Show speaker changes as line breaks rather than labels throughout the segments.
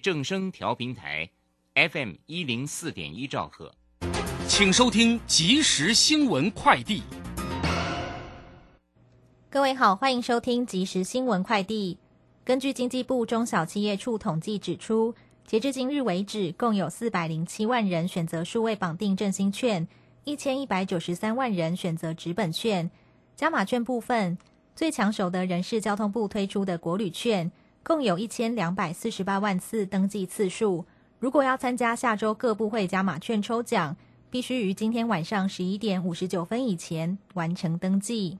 正声调频台，FM 一零四点一兆赫，
请收听即时新闻快递。
各位好，欢迎收听即时新闻快递。根据经济部中小企业处统计指出，截至今日为止，共有四百零七万人选择数位绑定振兴券，一千一百九十三万人选择纸本券。加码券部分，最抢手的人是交通部推出的国旅券。共有一千两百四十八万次登记次数。如果要参加下周各部会加码券抽奖，必须于今天晚上十一点五十九分以前完成登记。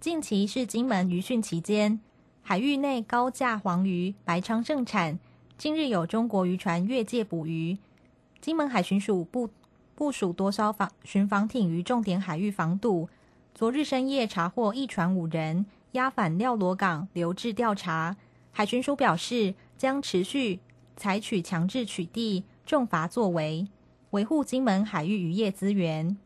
近期是金门渔汛期间，海域内高价黄鱼、白鲳盛产。近日有中国渔船越界捕鱼，金门海巡署部部署多艘防巡防艇于重点海域防堵。昨日深夜查获一船五人。押返廖罗港留置调查。海巡署表示，将持续采取强制取缔、重罚作为，维护金门海域渔业资源。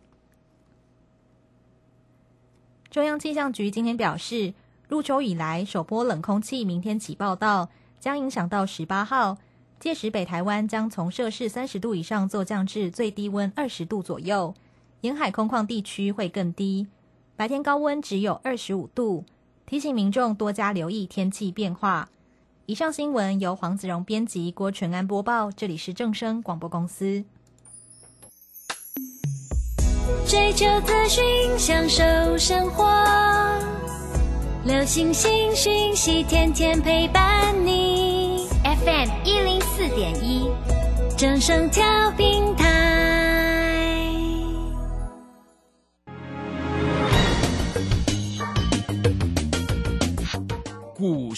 中央气象局今天表示，入秋以来首波冷空气明天起报道，将影响到十八号，届时北台湾将从摄氏三十度以上骤降至最低温二十度左右，沿海空旷地区会更低，白天高温只有二十五度。提醒民众多加留意天气变化。以上新闻由黄子荣编辑，郭纯安播报。这里是正声广播公司。
追求资讯，享受生活，流星星讯息，天天陪伴你。FM 一零四点一，正声调频台。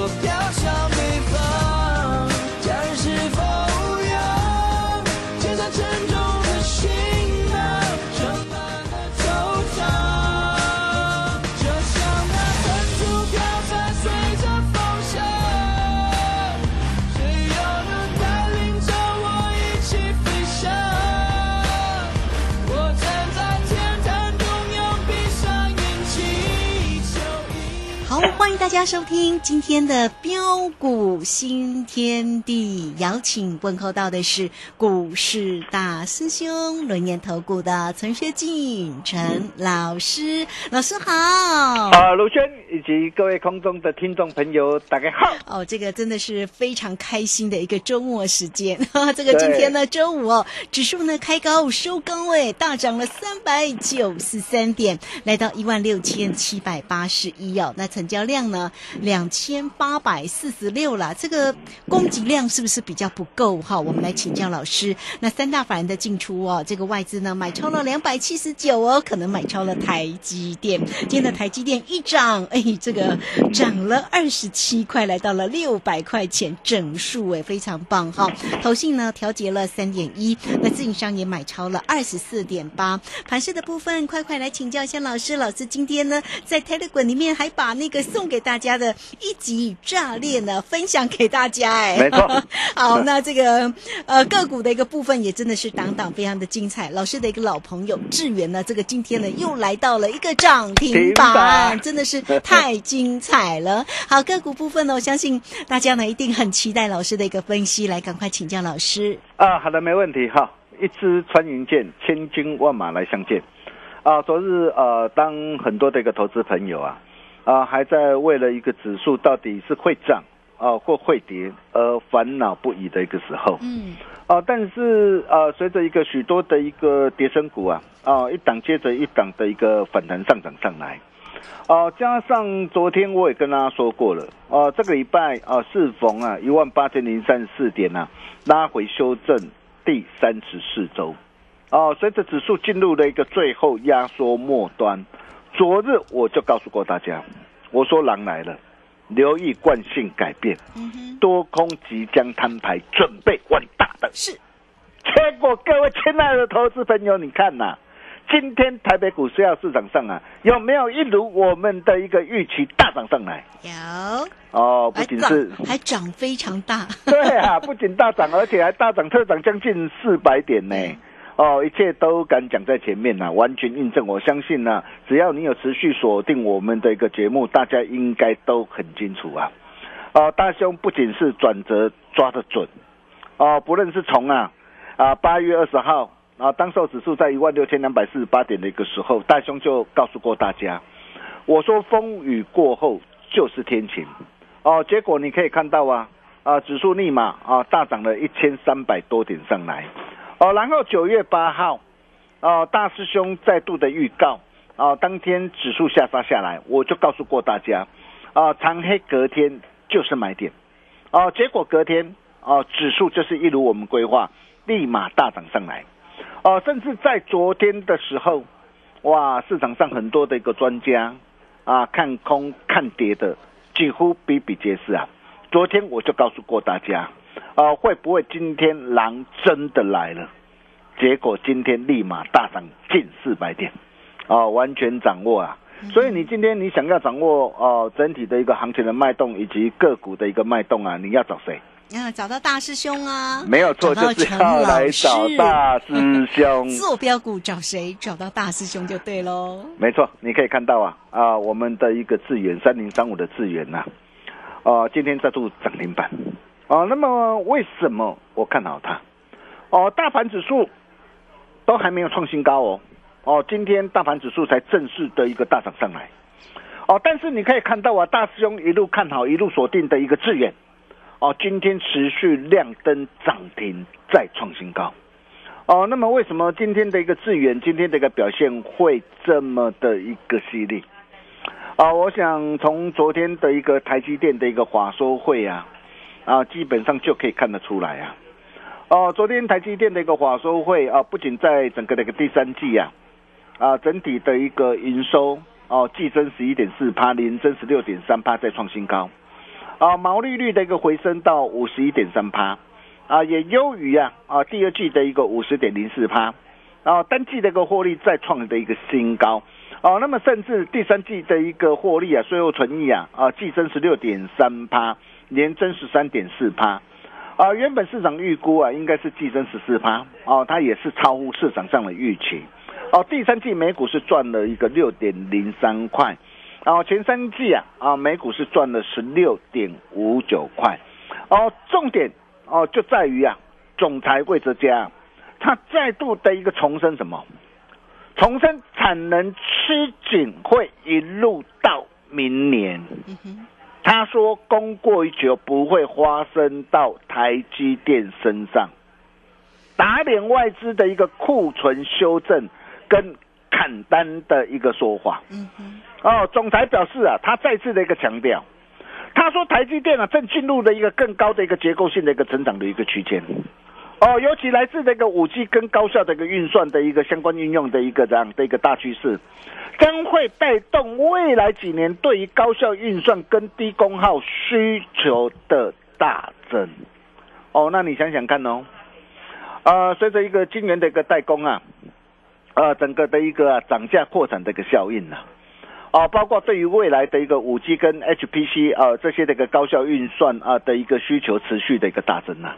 我飘向北方，
欢迎大家收听今天的标股新天地，邀请问候到的是股市大师兄轮研投顾的陈学进陈老师，老师好。
啊，卢轩以及各位空中的听众朋友，大家好。
哦，这个真的是非常开心的一个周末时间。这个今天呢，周五哦，指数呢开高收高，位，大涨了三百九十三点，来到一万六千七百八十一哦，那成交。量量呢两千八百四十六了，这个供给量是不是比较不够哈？我们来请教老师。那三大法人的进出哦，这个外资呢买超了两百七十九哦，可能买超了台积电。今天的台积电一涨，哎，这个涨了二十七块，来到了六百块钱整数，哎，非常棒哈。投信呢调节了三点一，那自营商也买超了二十四点八。盘市的部分，快快来请教一下老师。老师今天呢在 Telegram 里面还把那个。送给大家的一集炸裂呢，分享给大家哎，
没错。
好，那这个呃个股的一个部分也真的是档档非常的精彩。老师的一个老朋友志源呢，这个今天呢又来到了一个涨停板，真的是太精彩了。好，个股部分呢，我相信大家呢一定很期待老师的一个分析，来赶快请教老师。
啊，好的，没问题哈。一支穿云箭，千军万马来相见。啊，昨日呃，当很多的一个投资朋友啊。啊，还在为了一个指数到底是会涨呃或会跌而烦恼不已的一个时候。
嗯，
哦，但是呃，随着一个许多的一个跌升股啊，啊，一档接着一档的一个反弹上涨上来，哦，加上昨天我也跟大家说过了，哦，这个礼拜啊，适逢啊一万八千零三十四点啊，拉回修正第三十四周，哦，随着指数进入了一个最后压缩末端，昨日我就告诉过大家，我说狼来了，留意惯性改变，
嗯，
多空即将摊牌，准备玩大的。
是，
结果各位亲爱的投资朋友，你看呐、今天台北股市要市场上啊，有没有一如我们的一个预期大涨上来？
有，
哦，不仅是
还涨非常大，
对啊，不仅大涨，而且还大涨特涨将近四百点呢。哦，一切都敢讲在前面呐、完全印证。我相信呢、只要你有持续锁定我们的一个节目，大家应该都很清楚啊。哦，大兄不仅是转折抓得准，哦，不论是从啊啊八月二十号啊，当时候指数在一万六千两百四十八点的一个时候，大兄就告诉过大家，我说风雨过后就是天晴。哦，结果你可以看到啊，啊，指数立马啊大涨了一千三百多点上来，哦，然后九月八号，哦，大师兄再度的预告，哦，当天指数下杀下来，我就告诉过大家，啊，长黑隔天就是买点，哦，结果隔天，哦，指数就是一如我们规划，立马大涨上来，哦，甚至在昨天的时候，哇，市场上很多的一个专家啊，看空看跌的几乎比比皆是啊。昨天我就告诉过大家，啊，会不会今天狼真的来了？结果今天立马大涨近四百点，啊，完全掌握啊。所以你今天你想要掌握哦、整体的一个行情的脉动以及个股的一个脉动啊，你要找谁？
啊，找到大师兄啊，
没有错，就是
陈
要来找大师兄。
坐标股找谁？找到大师兄就对喽。
没错，你可以看到啊啊，我们的一个智源三零三五的智源呐、啊，今天再度涨停板啊。那么为什么我看好它？哦，大盘指数都还没有创新高哦，哦，今天大盘指数才正式的一个大涨上来，哦，但是你可以看到啊，大师兄一路看好，一路锁定的一个智源，哦，今天持续亮灯涨停，再创新高。哦，那么为什么今天的一个智远，今天的一个表现会这么的一个犀利？啊，我想从昨天的一个台积电的一个华收会啊，啊，基本上就可以看得出来啊。哦，昨天台积电的一个华收会啊，不仅在整个的一个第三季啊，啊，整体的一个营收哦，季增十一点四趴，年增十六点三趴，再创新高。啊，毛利率的一个回升到五十一点三趴。啊，也优于啊啊第二季的一个五十点零四趴，啊单季的一个获利再创的一个新高，哦、那么甚至第三季的一个获利啊，税后纯益啊啊季增十六点三趴，年增十三点四趴，啊原本市场预估啊应该是季增十四趴，哦它也是超乎市场上的预期，哦第三季美股是赚了一个六点零三块，然后前三季啊啊美股是赚了十六点五九块，哦重点。哦，就在于啊，总裁魏哲家，他再度的一个重申什么？重申产能吃紧会一路到明年。他说供过于求不会发生到台积电身上，打脸外资的一个库存修正跟砍单的一个说法。哦，总裁表示啊，他再次的一个强调。他说台积电啊正进入了一个更高的一个结构性的一个成长的一个区间，哦，尤其来自这个五 G 跟高效的一个运算的一个相关应用的一个这样的一个大趋势，将会带动未来几年对于高效运算跟低功耗需求的大增。哦，那你想想看哦，呃，随着一个晶圆的一个代工啊，呃，整个的一个、啊、涨价扩产的一个效应啊。啊，包括对于未来的一个五 G 跟 HPC 啊这些的一个高效运算啊的一个需求持续的一个大增呐，啊，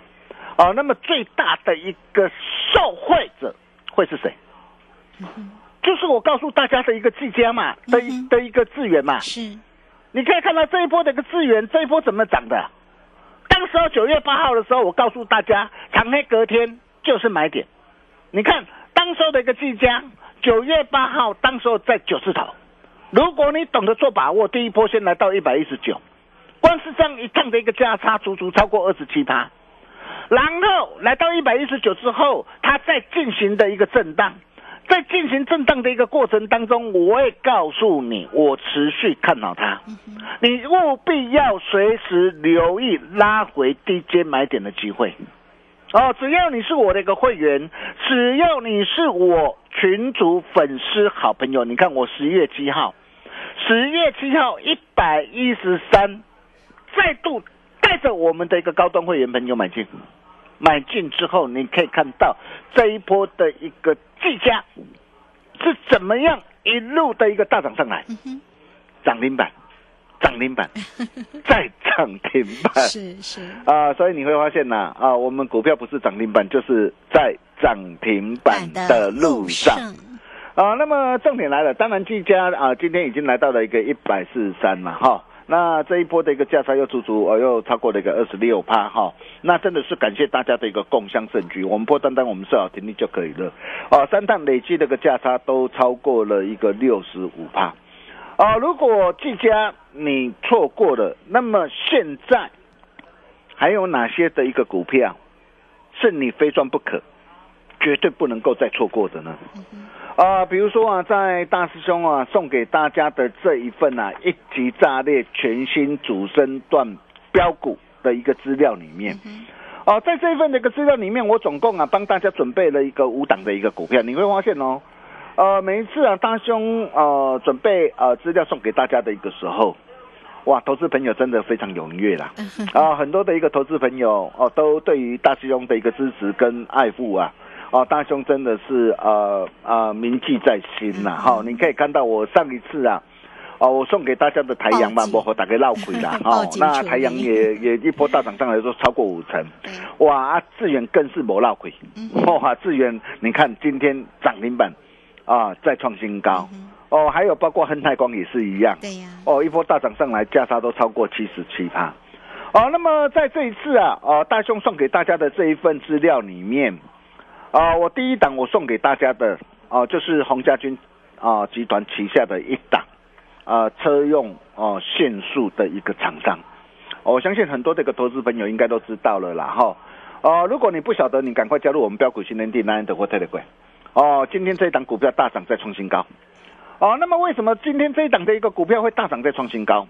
那么最大的一个受惠者会是谁？就是我告诉大家的一个技嘉嘛的一的一个资源嘛，
是
你可以看到这一波的一个资源，这一波怎么涨的？当时候九月八号的时候，我告诉大家，长黑隔天就是买点。你看当时候的一个技嘉，九月八号当时候在九字头。如果你懂得做把握，第一波先来到一百一十九，光是这样一趟的一个价差，足足超过二十七趴。然后来到一百一十九之后，它在进行的一个震荡，在进行震荡的一个过程当中，我会告诉你，我持续看好它，你务必要随时留意拉回低阶买点的机会。哦，只要你是我的一个会员，只要你是我群主粉丝好朋友，你看我十月七号，十月七号一百一十三，再度带着我们的一个高端会员朋友买进，买进之后，你可以看到这一波的一个计价是怎么样一路的一个大涨上来，涨停板。涨停板，再涨停板，
是是
啊，所以你会发现呐啊，我们股票不是涨停板，就是在涨停板的路上啊。那么重点来了，当然技嘉啊，今天已经来到了一个一百四十三了哈。那这一波的一个价差又足足呃又超过了一个二十六趴哈。那真的是感谢大家的一个共襄盛举，我们破单单我们设好停利就可以了啊。三趟累计这个价差都超过了一个六十五趴。啊，如果技嘉你错过了，那么现在还有哪些的一个股票是你非赚不可、绝对不能够再错过的呢？啊，比如说啊，在大师兄啊送给大家的这一份啊一级炸裂全新主升段标股的一个资料里面，哦，在这一份的一个资料里面，我总共啊帮大家准备了一个五档的一个股票，你会发现哦。呃，每一次啊，大兄呃准备呃资料送给大家的一个时候，哇，投资朋友真的非常踊跃啦！啊，很多的一个投资朋友哦，都对于大师兄的一个支持跟爱护啊，哦，大兄真的是呃呃铭记在心呐！哈，你可以看到我上一次啊，哦，我送给大家的太阳嘛，我和大家闹鬼啦，哦，那太阳也也一波大涨上来说超过五成，哇，智远更是没闹鬼，哇，智远你看今天涨停板。啊，再创新高。哦，还有包括亨泰光也是一样，
对呀，
哦，一波大涨上来，价差都超过七十七趴，哦，那么在这一次啊，哦，大兄送给大家的这一份资料里面，啊，我第一档我送给大家的，哦，就是洪家军啊集团旗下的一档，啊，车用哦限速的一个厂商，我相信很多这个投资朋友应该都知道了啦，哈，哦，如果你不晓得，你赶快加入我们标股新天地南德或特别贵。哦，今天这一档股票大涨再创新高，哦，那么为什么今天这一档的一个股票会大涨再创新高？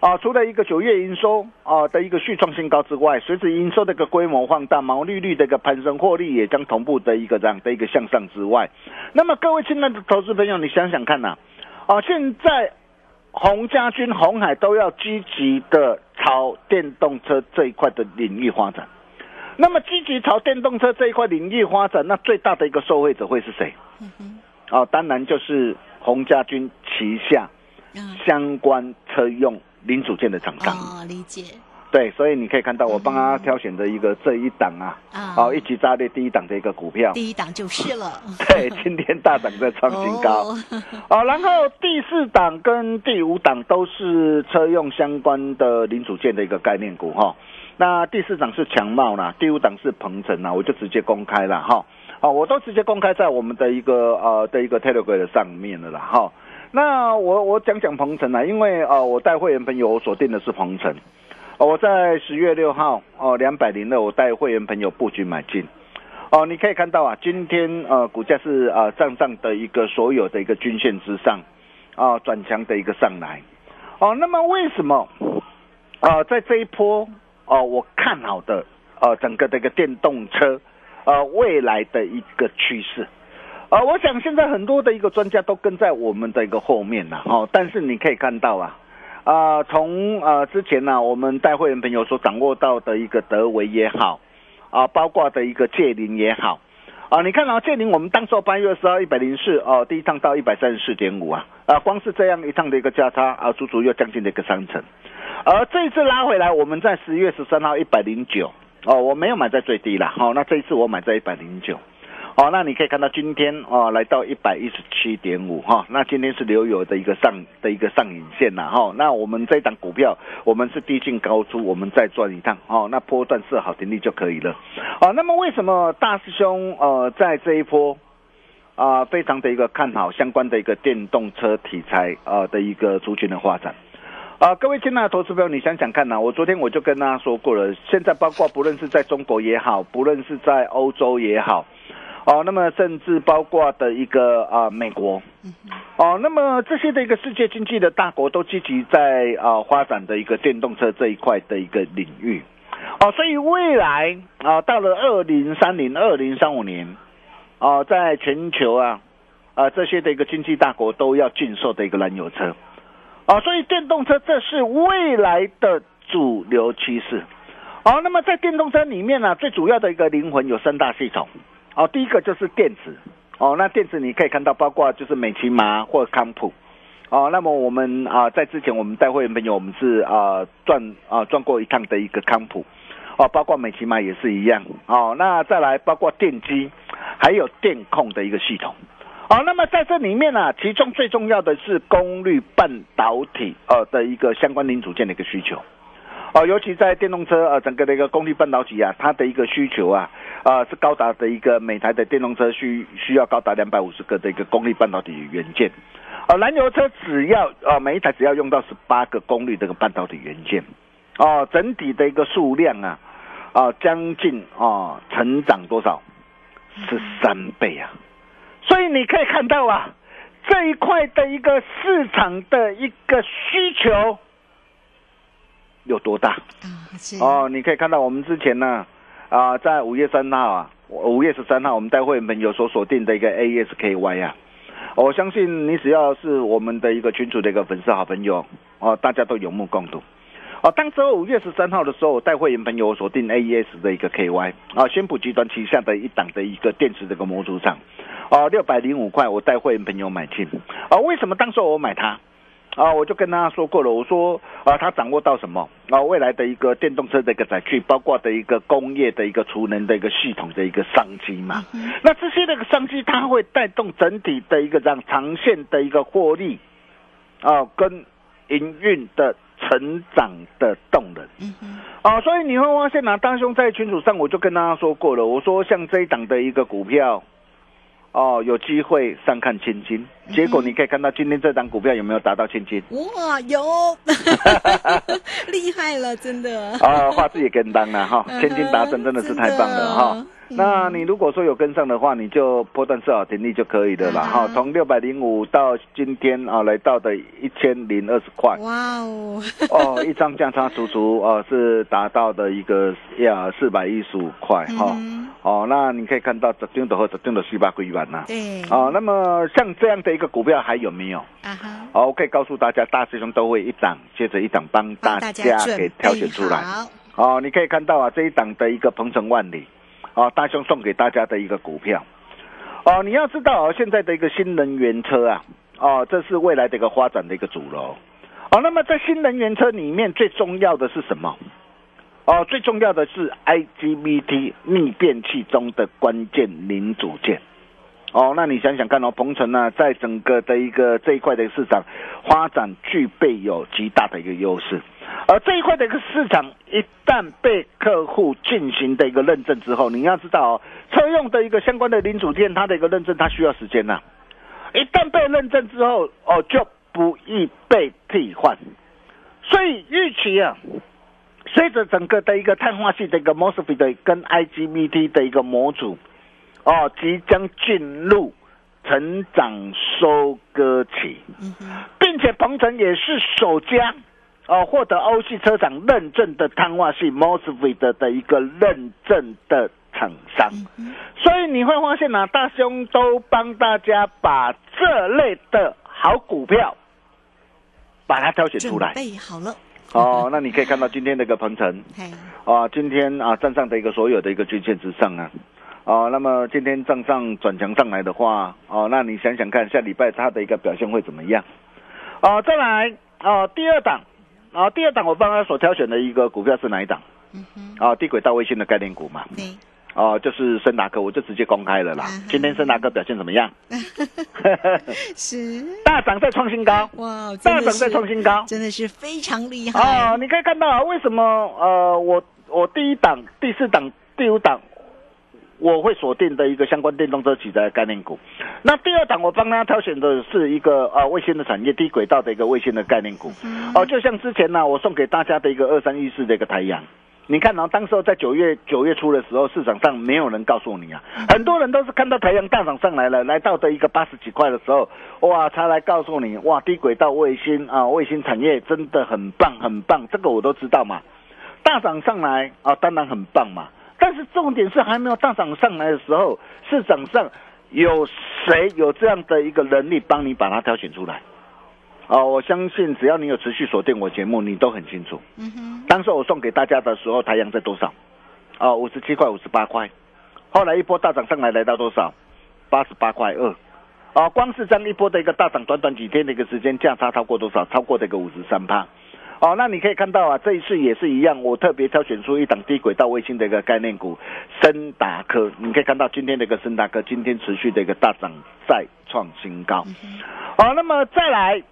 啊，除了一个九月营收啊的一个续创新高之外，随着营收的一个规模放大，毛利率的一个攀升，获利也将同步的一个这样的一个向上之外，那么各位亲爱的投资朋友，你想想看呐，啊，现在洪家军、红海都要积极的朝电动车这一块的领域发展。那么积极朝电动车这一块领域发展，那最大的一个受惠者会是谁？哦，当然就是洪家军旗下相关车用零组件的厂商。
哦，理解。
对，所以你可以看到我帮他挑选的一个这一档啊，哦，一级炸裂第一档的一个股票。
第一档就是了。
对，今天大涨在创新高。哦，然后第四档跟第五档都是车用相关的零组件的一个概念股哈。那第四档是强茂啦，第五档是鹏程啦，我就直接公开了哈。哦，我都直接公开在我们的一个呃的一个 Telegram 的上面了啦哈。那我我讲讲鹏程啊，因为呃我带会员朋友我锁定的是鹏程，哦我在十月六号哦两百零二我带会员朋友布局买进，哦你可以看到啊，今天呃股价是呃站上的一个所有的一个均线之上，啊转强的一个上来，哦那么为什么啊在这一波？哦，我看好的，呃，整个这个电动车，呃，未来的一个趋势，呃，我想现在很多的一个专家都跟在我们的一个后面呐，哦，但是你可以看到啊，啊，从呃之前呢，我们带会员朋友所掌握到的一个德维也好，啊，包括的一个借灵也好，啊，你看啊，借灵我们当时八月二十号一百零四，哦，第一趟到一百三十四点五啊，啊，光是这样一趟的一个价差啊，足足又将近的一个三成。而这一次拉回来，我们在十月十三号一百零九哦，我没有买在最低了，好，那这一次我买在一百零九，哦，那你可以看到今天哦来到一百一十七点五哈，那今天是留有的一个上的一个上影线呐哈，那我们这档股票我们是低进高出，我们再转一趟哦，那波段设好停利就可以了，哦，那么为什么大师兄呃在这一波啊非常的一个看好相关的一个电动车题材啊的一个族群的发展？啊，各位亲爱的投资朋友，你想想看呐、我昨天我就跟大家说过了，现在包括不论是在中国也好，不论是在欧洲也好，哦，那么甚至包括的一个啊、美国，哦，那么这些的一个世界经济的大国都积极在啊、发展的一个电动车这一块的一个领域，哦，所以未来啊、到了二零三零、二零三五年，哦，在全球啊啊、这些的一个经济大国都要禁售的一个燃油车。哦，所以电动车这是未来的主流趋势。哦，那么在电动车里面呢、最主要的一个灵魂有三大系统。哦，第一个就是电子。哦，那电子你可以看到，包括就是美骑马或康普。哦，那么我们啊、在之前我们带会员朋友，我们是啊转啊转过一趟的一个康普。哦，包括美骑马也是一样。哦，那再来包括电机，还有电控的一个系统。哦，那么在这里面呢、其中最重要的是功率半导体呃的一个相关零组件的一个需求。哦，尤其在电动车呃整个的一个功率半导体啊，它的一个需求啊，啊、是高达的一个每台的电动车需需要高达两百五十个的一个功率半导体元件。哦，燃油车只要呃每一台只要用到十八个功率的个半导体元件。哦，整体的一个数量啊，啊将近啊成长多少？十三倍啊！所以你可以看到啊，这一块的一个市场的一个需求有多大哦？你可以看到我们之前呢，啊，啊在五月三号啊，五月十三号，我们带会员朋友所锁定的一个 ASKY 啊，我相信你只要是我们的一个群主的一个粉丝好朋友哦，大家都有目共睹。哦，当时候五月十三号的时候，我带会员朋友锁定 AES 的一个 KY 啊，宣普集团旗下的一档的一个电池这个模组厂，哦，六百零五块，我带会员朋友买进。啊，为什么当时我买它？啊，我就跟大家说过了，我说啊，他掌握到什么？啊，未来的一个电动车的一个载具，包括的一个工业的一个储能的一个系统的一个商机嘛。那这些那个商机，它会带动整体的一个让长线的一个获利，啊，跟营运的成长的动能。啊，所以你会发现呢、大兄在群组上我就跟大家说过了，我说像这一档的一个股票，哦，有机会上看千金。结果你可以看到今天这档股票有没有达到千金？
哇，有 厉害了，真的。
啊，画质也跟当了哈，千金达成真的是太棒了哈。那你如果说有跟上的话，你就波段设好停利就可以了啦哈。从六百零五到今天啊，来到的一千零二十块
哇哦，
哦，一张价差足足哦是达到的一个呀四百一十五块哈。哦，那你可以看到这定的和这定的四百几万呐。
对，
哦，那么像这样的一个股票还有没有？
啊哈，
好，我可以告诉大家，大师兄都会一档接着一档帮大家给挑选出来。
好，
哦，你可以看到啊，这一档的一个鹏程万里，啊，大兄送给大家的一个股票。哦，你要知道啊，现在的一个新能源车啊，哦，这是未来的一个发展的一个主流。哦，那么在新能源车里面最重要的是什么？哦，最重要的是 IGBT 逆变器中的关键零组件。哦，那你想想看哦，鹏城呢，在整个的一个这一块的市场发展具备有极大的一个优势，而这一块的一个市场一旦被客户进行的一个认证之后，你要知道哦，车用的一个相关的零组件，它的一个认证它需要时间呐、一旦被认证之后，哦，就不易被替换，所以预期啊。随着整个的一个碳化系的一个 MOSFET 的跟 IGBT 的一个模组，哦，即将进入成长收割期，并且鹏程也是首家哦获得欧系车厂认证的碳化系 MOSFET 的一个认证的厂商，所以你会发现呢、大兄都帮大家把这类的好股票把它挑选出
准
来。
备好了，
哦，那你可以看到今天的一个鹏程，
嘿，
啊，今天啊站上的一个所有的一个均线之上啊，啊，那么今天站上转强上来的话，哦、那你想想看，下礼拜它的一个表现会怎么样？哦，再来哦，第二档啊，第二档我帮他所挑选的一个股票是哪一档？
嗯哼，
啊，低轨道卫星的概念股嘛，
对，
哦、就是森达科，我就直接公开了啦。今天森达科表现怎么样？
是，
大涨再创新高，
哇，
大涨再
是
创新高。
真的是非常厉
哦，
害，
你可以看到啊，为什么呃，我我第一档、第四档、第五档，我会锁定的一个相关电动车取材的概念股。那第二档我帮他挑选的是一个啊卫星的产业低轨道的一个卫星的概念股。哦，就像之前呢，我送给大家的一个二三一四的一个太阳。你看，然后当时候在九月九月初的时候，市场上没有人告诉你啊，很多人都是看到太阳大涨上来了，来到的一个八十几块的时候，哇，才来告诉你，哇，低轨道卫星啊，卫星产业真的很棒很棒，这个我都知道嘛，大涨上来啊，当然很棒嘛，但是重点是还没有大涨上来的时候，市场上有谁有这样的一个能力帮你把它挑选出来？哦，我相信只要你有持续锁定我节目，你都很清楚。
嗯哼，
当时我送给大家的时候，太阳在多少？哦，五十七块、五十八块。后来一波大涨上来，来到多少？八十八块二。哦，光是这样一波的一个大涨，短短几天的一个时间，价差超过多少？超过这个五十三趴。哦，那你可以看到啊，这一次也是一样，我特别挑选出一档低轨道卫星的一个概念股森达科。你可以看到今天的一个森达科，今天持续的一个大涨，再创新高。好、那么再来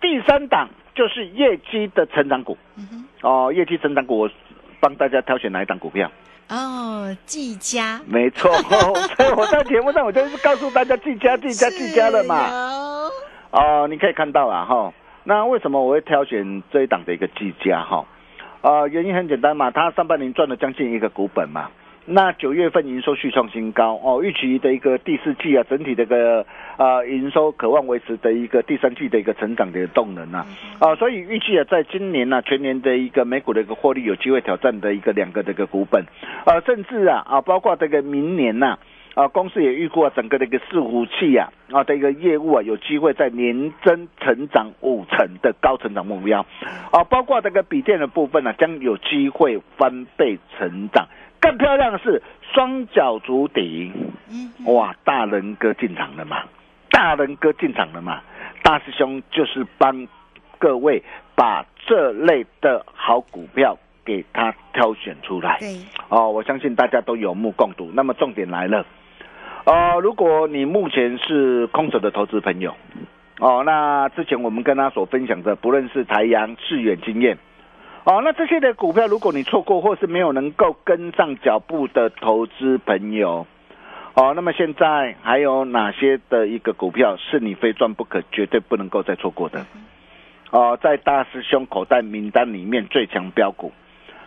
第三档就是业绩的成长股。哦，业绩成长股，我帮大家挑选哪一档股票？
哦，技嘉，
没错，所以我在节目上我就是告诉大家技嘉、技嘉、技嘉了嘛。哦，你可以看到啊，哈，那为什么我会挑选这一档的一个技嘉哈？呃，原因很简单嘛，它上半年赚了将近一个股本嘛。那九月份营收续创新高哦，预期的一个第四季啊，整体的一个呃营收渴望维持的一个第三季的一个成长的动能啊，啊，所以预计啊，在今年呢、全年的一个美股的一个获利有机会挑战的一个两个的一个股本，呃，甚至啊啊，包括这个明年呐、啊，公司也预估啊，整个的一个伺服器啊啊的一个业务啊，有机会在年增成长五成的高成长目标，啊，包括这个笔电的部分呢、将有机会翻倍成长。更漂亮的是双脚足底，哇，大人哥进场了嘛？大人哥进场了嘛？大师兄就是帮各位把这类的好股票给他挑选出来。
对，
哦，我相信大家都有目共睹。那么重点来了，呃，如果你目前是空手的投资朋友，哦，那之前我们跟他所分享的，不论是台阳、致远经验，哦，那这些的股票，如果你错过或是没有能够跟上脚步的投资朋友，哦，那么现在还有哪些的一个股票是你非赚不可、绝对不能够再错过的？哦，在大师兄口袋名单里面最强标股，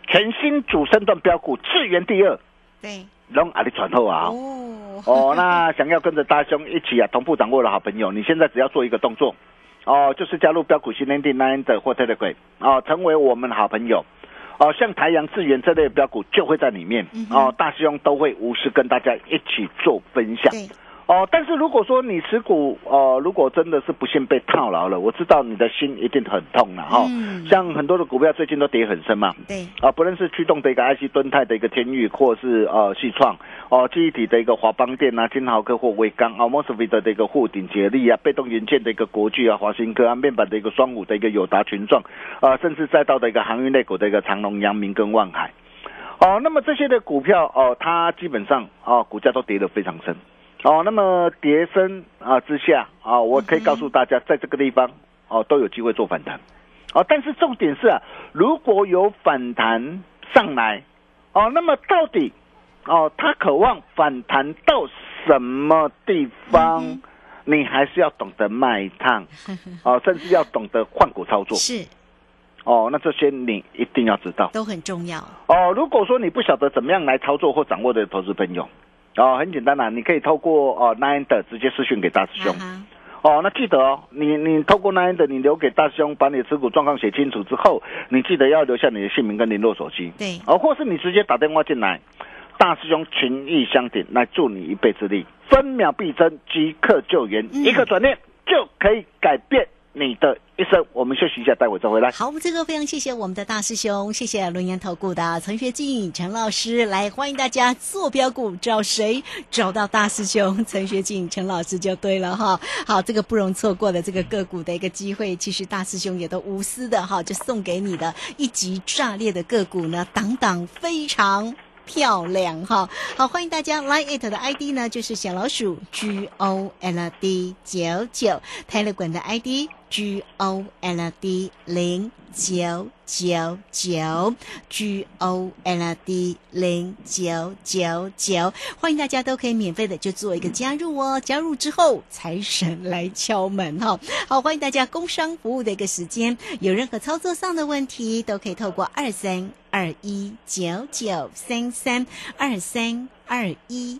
全新主升段标股，智源第二，
对，
拢阿里传后啊！
哦，
哦，那想要跟着大兄一起啊同步掌握的好朋友，你现在只要做一个动作，哦，就是加入标股新天地 Nine 的或 Telegram，哦，成为我们好朋友。哦，像台阳、智源这类的标股就会在里面，哦，大师兄都会无私跟大家一起做分享。
对，
哦，但是如果说你持股，哦，如果真的是不幸被套牢了，我知道你的心一定很痛了哈、
嗯
像很多的股票最近都跌很深嘛，
对，
啊，不论是驱动的一个 IC 敦泰的一个天域，或是呃细创，哦，记忆体的一个华邦电啊、金豪科或威刚啊 m o s f e t 的一个沪鼎捷力啊，被动元件的一个国巨啊、华新科啊，面板的一个双五的一个友达群创，啊，甚至再到的一个航运类股的一个长隆、阳明跟万海。哦，那么这些的股票哦，它基本上哦，股价都跌得非常深。哦，那么跌升啊之下啊，我可以告诉大家，在这个地方哦都有机会做反弹。哦，但是重点是啊，如果有反弹上来，哦，那么到底哦，它渴望反弹到什么地方？你还是要懂得卖烫，哦，甚至要懂得换股操作。
是
哦，那这些你一定要知道。
都很重要，
哦，如果说你不晓得怎么样来操作或掌握的投资朋友，哦，很简单啦、你可以透过哦 Nine 的直接私讯给大师兄。哦，那记得哦，你你透过 Nine 的，你留给大师兄，把你的持股状况写清楚之后，你记得要留下你的姓名跟联络手机。
对
哦，或是你直接打电话进来，大师兄情义相挺，来助你一臂之力，分秒必争，即刻救援，
嗯
一个转念就可以改变你的一生。我们休息一下，待会再回来。
好，这个非常谢谢我们的大师兄，谢谢轮研投顾的陈学进陈老师，来欢迎大家坐标股，找谁找到大师兄陈学进陈老师就对了哈。好，这个不容错过的这个个股的一个机会，其实大师兄也都无私的哈，就送给你的一级炸裂的个股呢，档档非常。漂亮哈，好欢迎大家 Line it 的 ID 呢，就是小老鼠 G O L D 九九，Telegram 的 ID G O L D 零九九九 G O L D 零九九九，欢迎大家都可以免费的就做一个加入哦。加入之后，财神来敲门哈、好，欢迎大家工商服务的一个时间，有任何操作上的问题，都可以透过二三二一九九三三二三二一。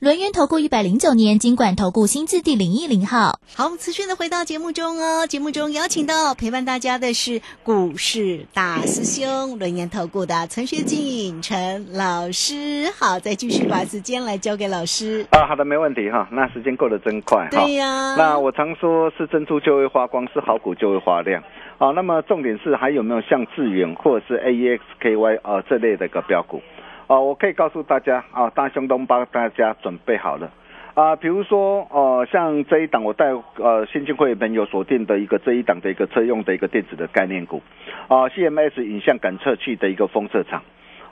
轮源投顾一百零九年金管投顾新字第零一零号。
好，持续的回到节目中哦。节目中邀请到陪伴大家的是股市大师兄轮研投顾的陈学进陈老师。好，再继续把时间来交给老师。
啊，好的，没问题哈。那时间过得真快哈。
对呀、
那我常说是珍珠就会发光，是好股就会发亮。好，那么重点是还有没有像致远或者是 AEXKY 啊这类的一个标股？哦，我可以告诉大家啊，大熊都帮大家准备好了啊。比如说，呃，像这一档我带呃新进会员朋友锁定的一个这一档的一个车用的一个电子的概念股啊，CMS 影像感测器的一个封测厂。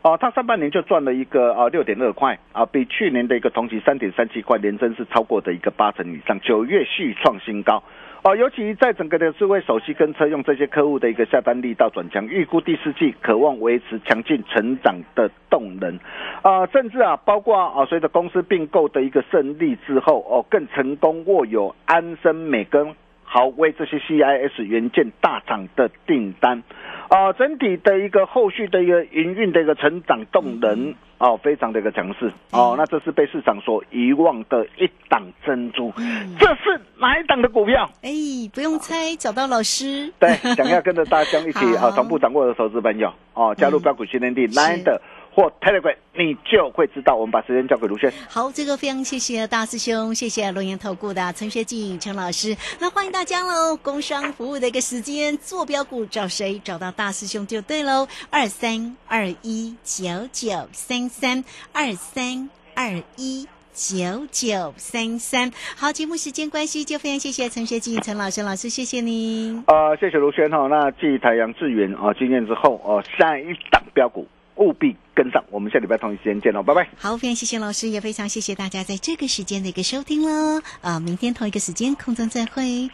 哦，它上半年就赚了一个啊六点二块啊，比去年的一个同期三点三七块，年增是超过的一个八成以上，九月续创新高。哦，尤其在整个的智慧手机跟车用这些客户的一个下单力道转强，预估第四季渴望维持强劲成长的动能，啊、甚至啊，包括啊，随着公司并购的一个胜利之后，哦，更成功握有安森美跟豪威这些 CIS 元件大厂的订单，啊、整体的一个后续的一个营运的一个成长动能。哦，非常的一个强势。哦，那这是被市场所遗忘的一档珍珠，这是哪一档的股票？
哎，不用猜，找到老师。
对，想要跟着大家一起 啊，同步掌握的投资朋友哦，加入标股训练地 Line 的或 Telegram，你就会知道。我们把时间交给卢轩。
好，这个非常谢谢大师兄，谢谢龙岩投顾的陈学进陈老师。那欢迎大家喽，工商服务的一个时间，坐标股找谁？找到大师兄就对喽。二三二一九九三三二三二一。九九三三，好，节目时间关系，就非常谢谢陈学进陈老师，老师谢谢您。
呃，谢谢卢轩哈。那继太阳智源啊经验之后哦，下一档标股务必跟上。我们下礼拜同一时间见喽，拜拜。
好，非常谢谢老师，也非常谢谢大家在这个时间的一个收听喽。啊，明天同一个时间空中再会。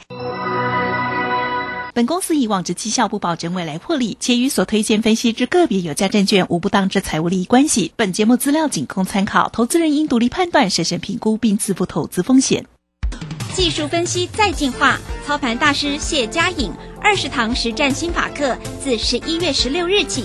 本公司以往之绩效不保证未来获利，且与所推荐分析之个别有价证券无不当之财务利益关系。本节目资料仅供参考，投资人应独立判断、审慎评估并自负投资风险。
技术分析再进化，操盘大师谢佳颖二十堂实战新法课，自十一月十六日起，